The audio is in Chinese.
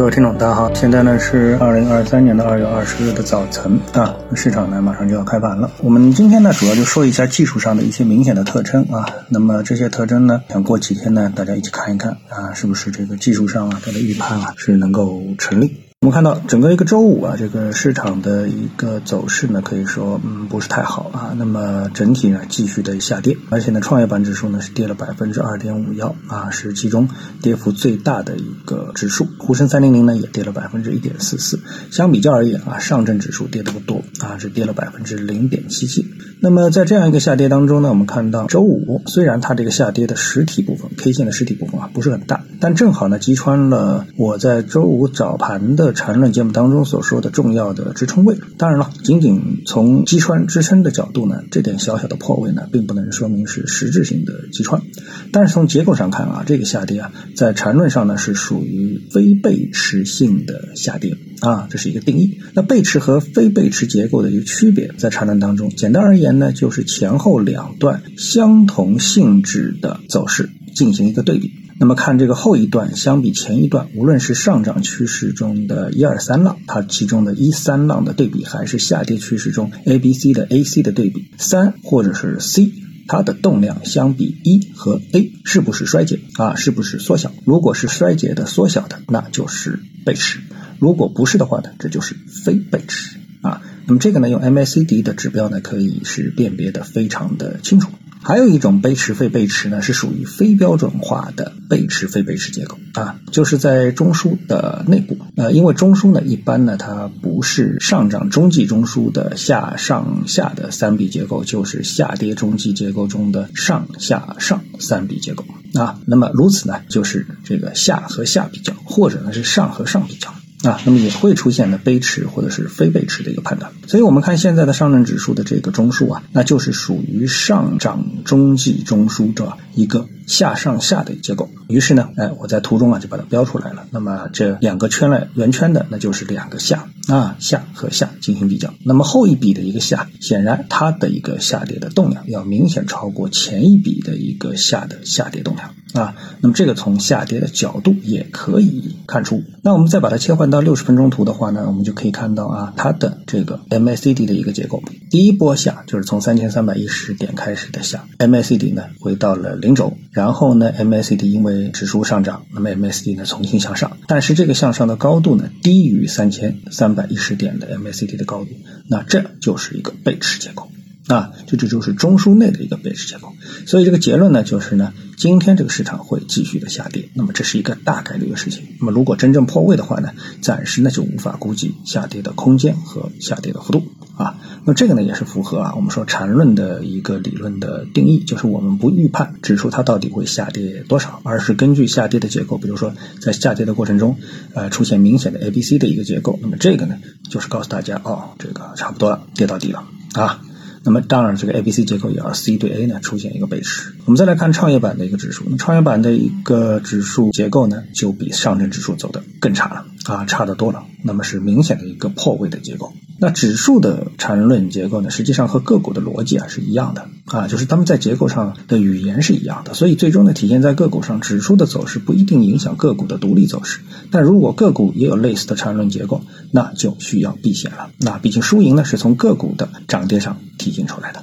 各位听众，大家好，现在呢是二零二三年的二月二十日的早晨啊，市场呢马上就要开盘了。我们今天呢主要就说一下技术上的一些明显的特征啊，那么这些特征呢，想过几天呢大家一起看一看啊，是不是这个技术上啊它的预判啊是能够成立。我们看到整个一个周五啊，这个市场的一个走势呢，可以说嗯不是太好啊。那么整体呢继续的下跌，而且呢创业板指数呢是跌了百分之二点五幺啊，是其中跌幅最大的一个指数。沪深三零零呢也跌了百分之一点四四。相比较而言啊，上证指数跌的不多啊，是跌了百分之零点七七。那么在这样一个下跌当中呢，我们看到周五虽然它这个下跌的实体部分 K 线的实体部分啊不是很大，但正好呢击穿了我在周五早盘的。缠论节目当中所说的重要的支撑位，当然了，仅仅从击穿支撑的角度呢，这点小小的破位呢，并不能说明是实质性的击穿。但是从结构上看啊，这个下跌啊，在缠论上呢是属于非背驰性的下跌啊，这是一个定义。那背驰和非背驰结构的一个区别，在缠论当中，简单而言呢，就是前后两段相同性质的走势进行一个对比。那么看这个后一段，相比前一段，无论是上涨趋势中的一二三浪，它其中的一三浪的对比，还是下跌趋势中 A B C 的 A C 的对比，三或者是 C，它的动量相比一和 A 是不是衰减啊？是不是缩小？如果是衰减的、缩小的，那就是背驰；如果不是的话呢，这就是非背驰。那么这个呢，用 M A C D 的指标呢，可以是辨别的非常的清楚。还有一种背驰非背驰呢，是属于非标准化的背驰非背驰结构啊，就是在中枢的内部。呃，因为中枢呢，一般呢，它不是上涨中继中枢的下上下的三笔结构，就是下跌中继结构中的上下上三笔结构啊。那么如此呢，就是这个下和下比较，或者呢是上和上比较。啊，那么也会出现呢背驰或者是非背驰的一个判断，所以我们看现在的上证指数的这个中枢啊，那就是属于上涨中继中枢的一个下上下的结构。于是呢，哎，我在图中啊就把它标出来了。那么这两个圈了圆圈的，那就是两个下啊，下和下进行比较。那么后一笔的一个下，显然它的一个下跌的动量要明显超过前一笔的一个下的下跌动量啊。那么这个从下跌的角度也可以看出。那我们再把它切换。到六十分钟图的话呢，我们就可以看到啊，它的这个 MACD 的一个结构，第一波下就是从三千三百一十点开始的下，MACD 呢回到了零轴，然后呢 MACD 因为指数上涨，那么 MACD 呢重新向上，但是这个向上的高度呢低于三千三百一十点的 MACD 的高度，那这就是一个背驰结构。啊，这这就是中枢内的一个背驰结构，所以这个结论呢，就是呢，今天这个市场会继续的下跌，那么这是一个大概率的事情。那么如果真正破位的话呢，暂时呢就无法估计下跌的空间和下跌的幅度啊。那这个呢也是符合啊我们说缠论的一个理论的定义，就是我们不预判指数它到底会下跌多少，而是根据下跌的结构，比如说在下跌的过程中，呃出现明显的 A、B、C 的一个结构，那么这个呢就是告诉大家哦，这个差不多了，跌到底了啊。那么当然，这个 A、B、C 结构也要 C 对 A 呢出现一个背驰。我们再来看创业板的一个指数，那创业板的一个指数结构呢，就比上证指数走得更差了。啊，差得多了。那么是明显的一个破位的结构。那指数的缠论结构呢，实际上和个股的逻辑啊是一样的啊，就是他们在结构上的语言是一样的，所以最终呢体现在个股上，指数的走势不一定影响个股的独立走势。但如果个股也有类似的缠论结构，那就需要避险了。那毕竟输赢呢是从个股的涨跌上体现出来的。